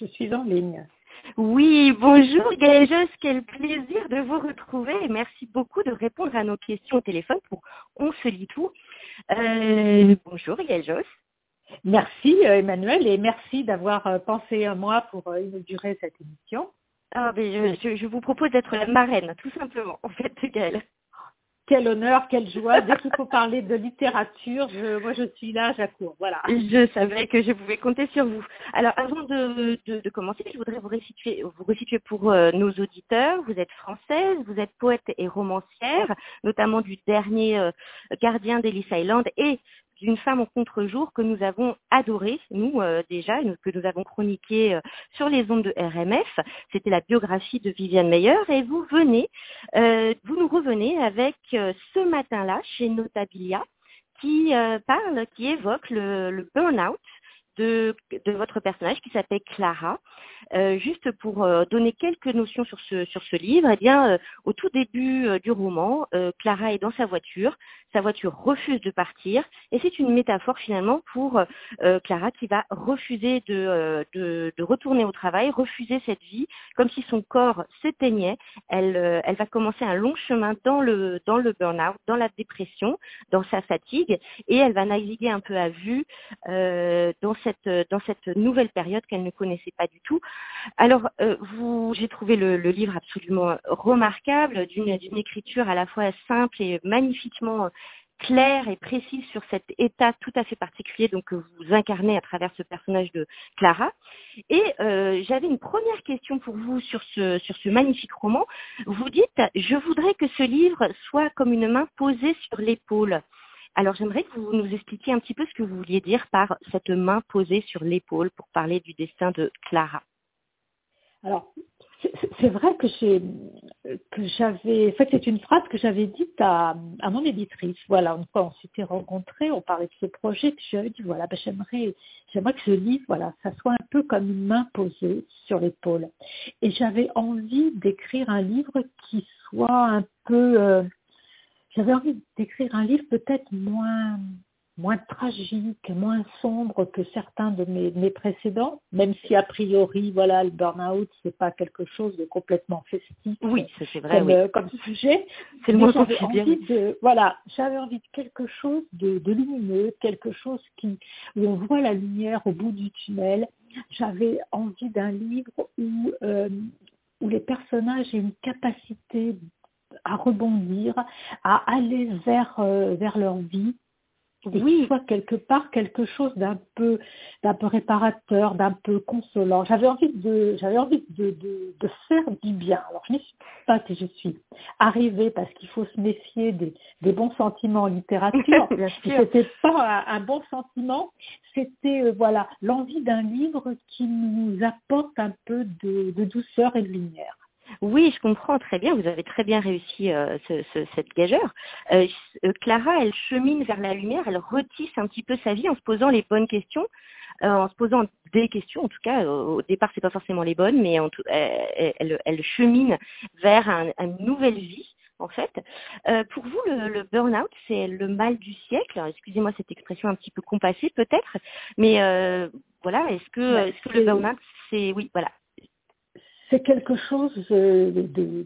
je suis en ligne. Oui, bonjour Gaëjos, quel plaisir de vous retrouver et merci beaucoup de répondre à nos questions au téléphone pour On se lit tout. Euh, bonjour Gaëjos. Merci euh, Emmanuel et merci d'avoir euh, pensé à moi pour inaugurer cette émission. Ah, mais je, je vous propose d'être la marraine, tout simplement, en fait, Gaëlle quel honneur, quelle joie. Dès qu'il faut parler de littérature, je, moi je suis là, j'accours. Voilà. Je savais que je pouvais compter sur vous. Alors avant de, de, de commencer, je voudrais vous resituer, vous resituer pour euh, nos auditeurs. Vous êtes française, vous êtes poète et romancière, notamment du dernier euh, Gardien d'Ellis Island et d'une femme au contre-jour que nous avons adoré, nous euh, déjà, que nous avons chroniqué euh, sur les ondes de RMF. C'était la biographie de Viviane Meyer et vous venez, euh, vous nous revenez avec ce matin-là chez Notabilia qui parle, qui évoque le, le burn-out de, de, votre personnage qui s'appelle Clara. Euh, juste pour euh, donner quelques notions sur ce, sur ce livre, eh bien, euh, au tout début du roman, Clara est dans sa voiture, sa voiture refuse de partir, et c'est une métaphore finalement pour Clara qui va refuser de, de, de, retourner au travail, refuser cette vie, comme si son corps s'éteignait. Elle, elle va commencer un long chemin dans le, dans le burn-out, dans la dépression, dans sa fatigue, et elle va naviguer un peu à vue dans cette, dans cette nouvelle période qu'elle ne connaissait pas du tout. Alors, euh, j'ai trouvé le, livre absolument remarquable, d'une, écriture à la fois simple et magnifiquement claire et précise sur cet état tout à fait particulier que vous incarnez à travers ce personnage de Clara. Et euh, j'avais une première question pour vous sur ce magnifique roman. Vous dites je voudrais que ce livre soit comme une main posée sur l'épaule. Alors j'aimerais que vous nous expliquiez un petit peu ce que vous vouliez dire par cette main posée sur l'épaule pour parler du destin de Clara. Alors, c'est vrai que j'ai que j'avais en fait c'est une phrase que j'avais dite à, à mon éditrice voilà quand on s'était rencontrés on parlait de ce projet que j'avais dit voilà ben, j'aimerais j'aimerais que ce livre voilà ça soit un peu comme une main posée sur l'épaule et j'avais envie d'écrire un livre qui soit un peu euh, j'avais envie d'écrire un livre peut-être moins moins tragique, moins sombre que certains de mes, mes, précédents, même si a priori, voilà, le burn-out, c'est pas quelque chose de complètement festif. Oui, c'est vrai, comme, oui. euh, comme sujet. C'est le envie de, voilà, j'avais envie de quelque chose de, de, lumineux, quelque chose qui, où on voit la lumière au bout du tunnel. J'avais envie d'un livre où, euh, où les personnages aient une capacité à rebondir, à aller vers, euh, vers leur vie, et oui. soit quelque part quelque chose d'un peu d'un peu réparateur, d'un peu consolant. J'avais envie de j'avais envie de, de, de, faire du bien. Alors je ne suis pas que je suis arrivée parce qu'il faut se méfier des, des bons sentiments en littérature. c'était pas un, un, bon sentiment, c'était euh, voilà l'envie d'un livre qui nous apporte un peu de, de douceur et de lumière. Oui, je comprends très bien. Vous avez très bien réussi euh, ce, ce, cette gageure. Euh, Clara, elle chemine vers la lumière, elle retisse un petit peu sa vie en se posant les bonnes questions, euh, en se posant des questions. En tout cas, au départ, c'est pas forcément les bonnes, mais en tout, elle, elle, elle, chemine vers un, une nouvelle vie. En fait, euh, pour vous, le, le burn-out, c'est le mal du siècle? Excusez-moi cette expression un petit peu compassée, peut-être, mais euh, voilà. Est-ce que, est-ce que le burn-out, c'est oui, voilà, c'est quelque chose de,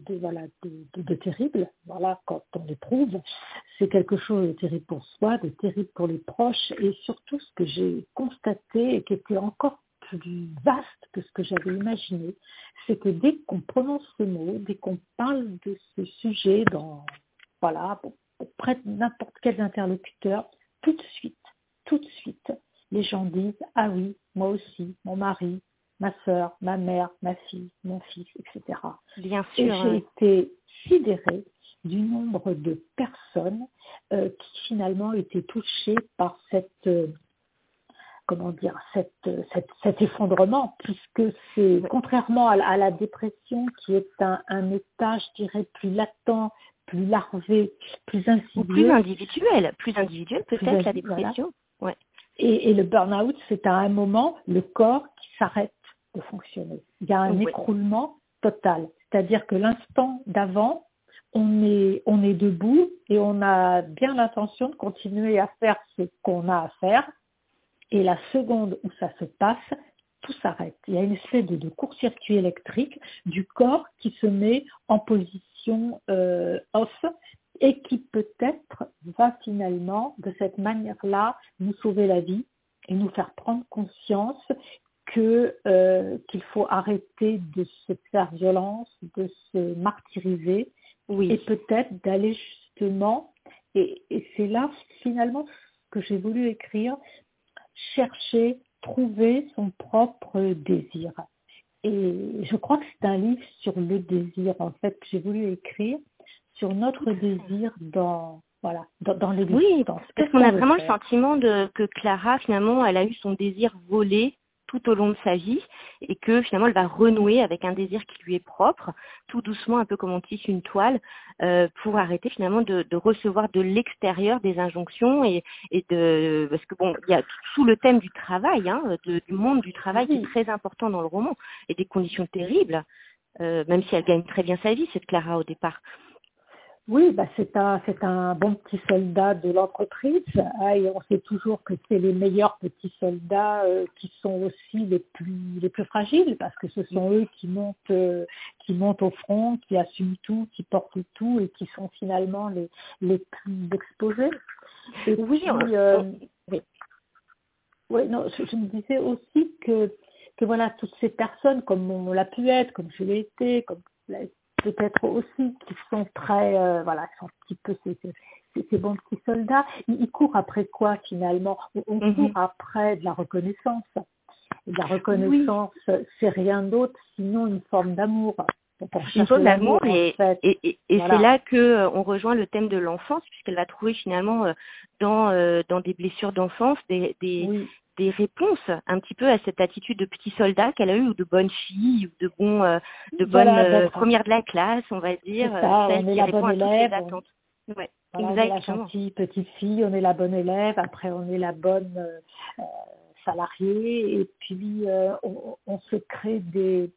terrible. Voilà, quand on l'éprouve, c'est quelque chose de terrible pour soi, de terrible pour les proches, et surtout ce que j'ai constaté et qui était encore plus vaste que ce que j'avais imaginé, c'est que dès qu'on prononce ce mot, dès qu'on parle de ce sujet dans voilà auprès de n'importe quel interlocuteur, tout de suite, tout de suite, les gens disent ah oui, moi aussi, mon mari, ma sœur, ma mère, ma fille, mon fils, etc. Bien sûr. Et j'ai été sidérée du nombre de personnes euh, qui finalement étaient touchées par cette euh, comment dire cette, cette, cet effondrement puisque c'est contrairement à, à, la dépression qui est un, un, état je dirais plus latent plus larvé plus insidieux plus individuel plus individuel peut-être la dépression voilà. ouais. et, et le burn-out c'est à un moment le corps qui s'arrête de fonctionner. Il y a un oui. écroulement total. C'est-à-dire que l'instant d'avant, on est, on est debout et on a bien l'intention de continuer à faire ce qu'on a à faire. Et la seconde où ça se passe, tout s'arrête. Il y a une espèce de, court-circuit électrique du corps qui se met en position euh, off et qui peut-être va finalement, de cette manière-là, nous sauver la vie et nous faire prendre conscience que euh, qu'il faut arrêter de se faire violence, de se martyriser, oui. et peut-être d'aller justement, et, et c'est là finalement que j'ai voulu écrire, chercher, trouver son propre désir. Et je crois que c'est un livre sur le désir, en fait, que j'ai voulu écrire, sur notre désir dans, voilà, dans, dans l'existence. Oui, parce qu'on a vraiment le sentiment de, que Clara, finalement, elle a eu son désir volé tout au long de sa vie et que finalement elle va renouer avec un désir qui lui est propre, tout doucement, un peu comme on tisse une toile, euh, pour arrêter finalement de, de recevoir de l'extérieur des injonctions et, et, de parce que bon, il y a sous le thème du travail, hein, de, du monde du travail qui est très important dans le roman et des conditions terribles, euh, même si elle gagne très bien sa vie, cette Clara au départ. Oui, bah c'est un c'est un bon petit soldat de l'entreprise hein, et on sait toujours que c'est les meilleurs petits soldats euh, qui sont aussi les plus les plus fragiles parce que ce sont eux qui montent euh, qui montent au front, qui assument tout, qui portent tout et qui sont finalement les les plus exposés. Et oui, puis, euh, oui. oui, non, je, je, me disais aussi que que voilà toutes ces personnes comme on l'a pu être, comme je l'ai été, comme peut-être aussi qui sont très, euh, voilà, sont un petit peu ces, ces, ces bons petits soldats. Ils, ils, courent après quoi finalement? On, -hmm. court après de la reconnaissance. Et la reconnaissance, oui. c'est rien d'autre sinon une forme d'amour. Une forme d'amour et, en fait. et, et, et voilà. c'est là que euh, on rejoint le thème de l'enfance puisqu'elle va trouver finalement euh, dans euh, dans des blessures d'enfance des des, oui des réponses un petit peu à cette attitude de petit soldat qu'elle a eu ou de bonne fille ou de bon euh, de bonne voilà, euh, première de la classe on va dire ça, celle on qui la répond bonne élève, à toutes les attentes on... ouais, voilà, on est la gentille petite fille on est la bonne élève après on est la bonne euh, salariée et puis on, on, se crée des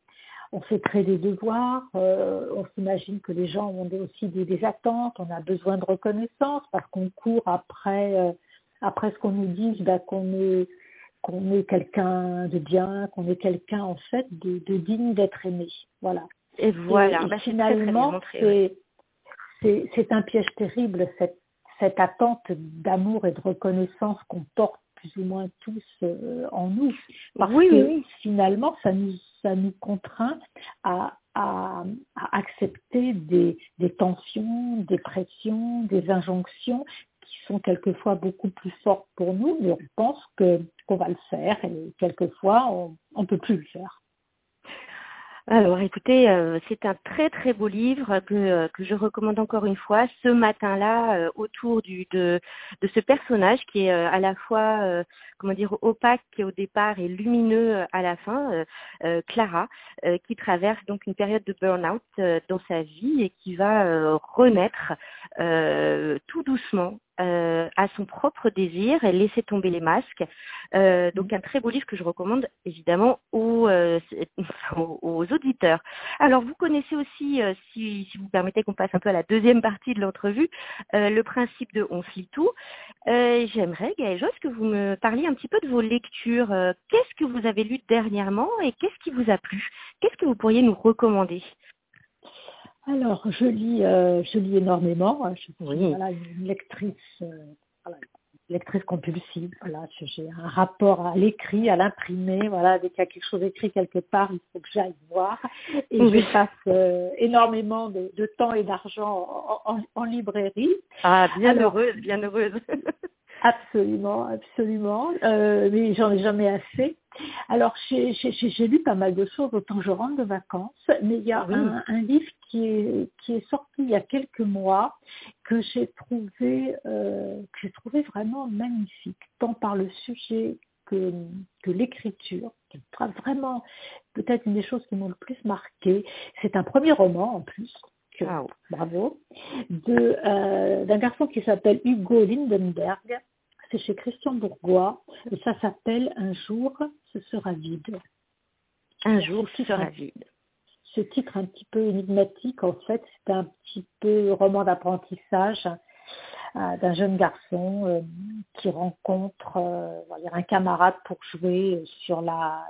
on se crée des devoirs, euh, on s'imagine que les gens ont aussi des, des, attentes, on a besoin de reconnaissance parce qu'on court après euh, après ce qu'on nous dit bah, qu'on est qu'on est quelqu'un de bien, qu'on est quelqu'un en fait de, de digne d'être aimé. Voilà. Et voilà. Et, bah, finalement, c'est un piège terrible cette cette attente d'amour et de reconnaissance qu'on porte plus ou moins tous euh, en nous. Parce oui, que oui. finalement, ça nous, ça nous contraint à, à, à accepter des, des tensions, des pressions, des injonctions sont quelquefois beaucoup plus fortes pour nous, mais on pense qu'on va le faire et quelquefois on ne peut plus le faire. Alors écoutez, euh, c'est un très très beau livre que, euh, que je recommande encore une fois ce matin-là euh, autour du, de, de ce personnage qui est à la fois comment dire opaque au départ et lumineux à la fin, Clara, qui traverse donc une période de burn-out dans sa vie et qui va renaître tout doucement euh, à son propre désir et laisser tomber les masques. Euh, donc un très beau livre que je recommande évidemment aux, euh, aux auditeurs. Alors vous connaissez aussi, euh, si, si, vous permettez qu'on passe un peu à la deuxième partie de l'entrevue, euh, le principe de on se lit tout. Euh, j'aimerais, Gaël Josse, que vous me parliez un petit peu de vos lectures. qu'est-ce que vous avez lu dernièrement et qu'est-ce qui vous a plu? Qu'est-ce que vous pourriez nous recommander? Alors, je lis, euh, je lis énormément. Je suis oui. voilà, une lectrice, euh, voilà, une lectrice compulsive. Voilà, j'ai un rapport à l'écrit, à l'imprimé. Voilà, dès qu'il y a quelque chose écrit quelque part, il faut que j'aille voir. Et oui. je passe euh, énormément de, de, temps et d'argent en, en, en, librairie. Ah, bien Alors, heureuse, bien heureuse. Absolument, absolument. Euh, mais j'en ai jamais assez. Alors, j'ai lu pas mal de choses, autant je rentre de vacances, mais il y a oui. un, un, livre qui est, qui est sorti il y a quelques mois que j'ai trouvé, euh, que j'ai trouvé vraiment magnifique, tant par le sujet que, que l'écriture, qui est vraiment peut-être une des choses qui m'ont le plus marqué. C'est un premier roman en plus. Ah, bravo, de euh, d'un garçon qui s'appelle Hugo Lindenberg c'est chez Christian Bourgois, et ça s'appelle Un jour, ce sera vide. Un jour, ce sera vide. Ce titre un petit peu énigmatique, en fait, c'est un petit peu roman d'apprentissage euh, d'un jeune garçon euh, qui rencontre euh, un camarade pour jouer sur la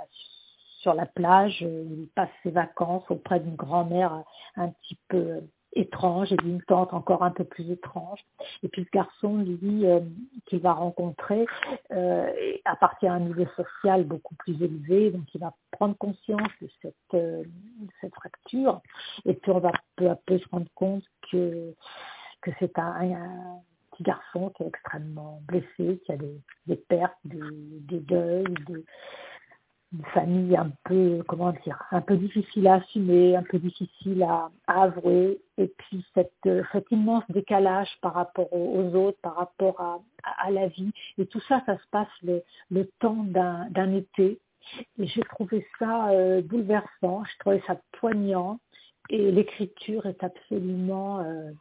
sur la plage, il passe ses vacances auprès d'une grand-mère un petit peu étrange et d'une tante encore un peu plus étrange. Et puis ce garçon, lui, euh, qu'il va rencontrer, euh, appartient à un niveau social beaucoup plus élevé, donc il va prendre conscience de cette, euh, cette fracture. Et puis on va peu à peu se rendre compte que, que c'est un, un, petit garçon qui est extrêmement blessé, qui a des, des pertes, des, des deuils, des, une famille un peu, comment dire, un peu difficile à assumer, un peu difficile à, à avouer, et puis cette, cet immense décalage par rapport aux, autres, par rapport à, à, la vie, et tout ça, ça se passe le, le temps d'un été, et j'ai trouvé ça euh, bouleversant, j'ai trouvé ça poignant, et l'écriture est absolument euh,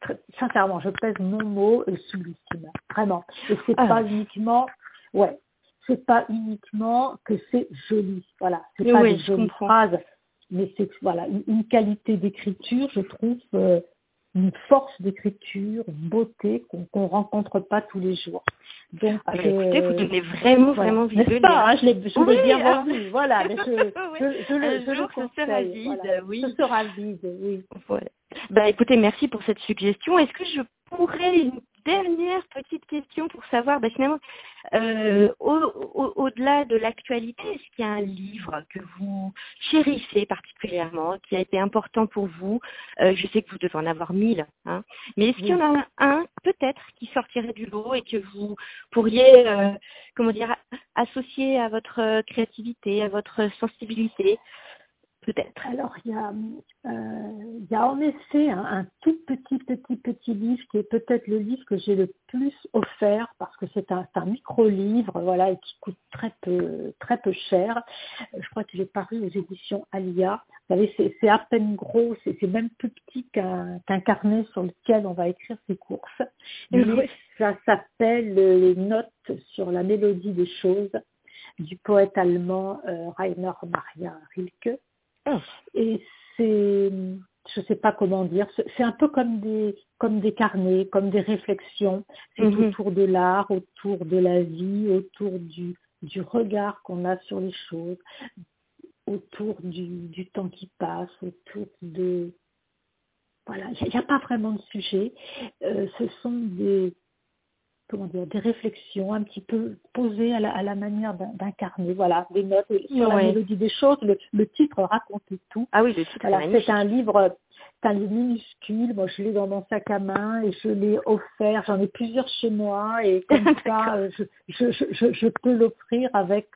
très, sincèrement, je pèse mon mot, sublissime, vraiment. Et c'est ah. pas uniquement, ouais, c'est pas uniquement que c'est joli. Voilà, c'est pas oui, des jolies phrases, mais c'est voilà une, une qualité d'écriture, je trouve, euh, une force d'écriture, une beauté qu'on ne rencontre pas tous les jours. Donc, ah, écoutez, vous donnez vraiment, voilà. vraiment de lire. Pas, hein, je l'ai, je oui, bien ah, voilà. Mais je, oui. je, je, le, je le conseille. Ce sera vide, voilà. oui. Ce sera vide, oui. Voilà. Bah, écoutez, merci pour cette suggestion. Est-ce que je pourrais dernière petite question pour savoir, bah, finalement, euh, au-delà au, au de l'actualité, est-ce qu'il y a un livre que vous chérissez particulièrement, qui a été important pour vous? Euh, Je sais que vous devez en avoir mille, hein, mais est-ce qu'il y en a un, peut-être, qui sortirait du lot et que vous pourriez, euh, comment dire, associer à votre créativité, à votre sensibilité? Peut-être. Alors, il y, a, euh, il y a en effet un, un, tout petit, petit, petit livre qui est peut-être le livre que j'ai le plus offert parce que c'est un, un micro-livre, voilà, et qui coûte très peu, très peu cher. Je crois qu'il est paru aux éditions Alia. Vous savez, c'est à peine gros, c'est même plus petit qu'un qu carnet sur lequel on va écrire ses courses. Et oui. ça s'appelle Les notes sur la mélodie des choses du poète allemand euh, Rainer Maria Rilke. Et c'est, je sais pas comment dire, c'est un peu comme des, comme des carnets, comme des réflexions. C'est -hmm. autour de l'art, autour de la vie, autour du, du regard qu'on a sur les choses, autour du, du temps qui passe, autour de, voilà, il n'y a, a, pas vraiment de sujet. Euh, ce sont des, comment dire, des réflexions un petit peu posées à la, à la manière d'un carnet, voilà, des notes sur ouais. la mélodie des choses. Le, le titre raconte tout. Ah oui, le titre. Alors c'est un livre, c'est un livre minuscule. Moi, je l'ai dans mon sac à main et je l'ai offert. J'en ai plusieurs chez moi et comme ça, je, je, je, je peux l'offrir avec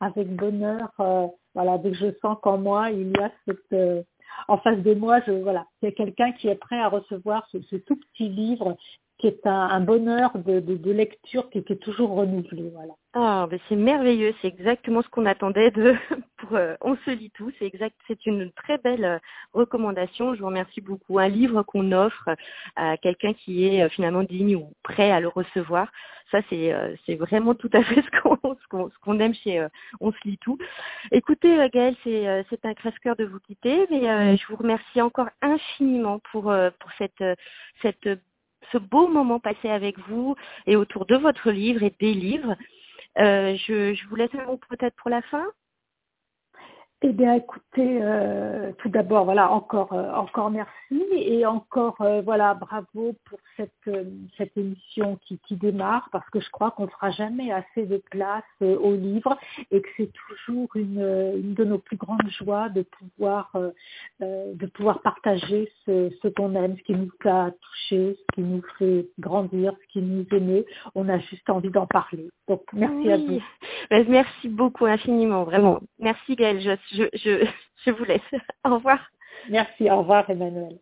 avec bonheur. Euh, voilà, dès que je sens qu'en moi il y a cette euh, en face de moi, je voilà, a quelqu'un qui est prêt à recevoir ce, ce tout petit livre qui est un, un bonheur de, de, de, lecture qui, qui, est toujours renouvelé. Voilà. Ah, ben c'est merveilleux, c'est exactement ce qu'on attendait de pour euh, On se lit tout, c'est exact, c'est une très belle euh, recommandation. Je vous remercie beaucoup. Un livre qu'on offre à quelqu'un qui est euh, finalement digne ou prêt à le recevoir. Ça, c'est euh, c'est vraiment tout à fait ce qu'on ce qu'on qu'on aime chez euh, On se lit tout. Écoutez, euh, Gaëlle, c'est c'est un crève-cœur de vous quitter, mais je vous remercie encore infiniment pour pour cette cette ce beau moment passé avec vous et autour de votre livre et des livres. Euh, je, je, vous laisse un mot peut-être pour la fin? Eh bien, écoutez, euh, tout d'abord, voilà, encore, euh, encore merci et encore, euh, voilà, bravo pour cette, euh, cette émission qui, qui démarre parce que je crois qu'on ne fera jamais assez de place euh, au livre et que c'est toujours une, une de nos plus grandes joies de pouvoir, de pouvoir partager ce, ce qu'on aime, ce qui nous a touché, ce qui nous fait grandir, ce qui nous émeut. On a juste envie d'en parler. Donc, merci oui. à vous. Merci beaucoup infiniment, vraiment. Merci Gaëlle. Je, je, je, vous laisse. Au revoir. Merci. Au revoir, Emmanuel.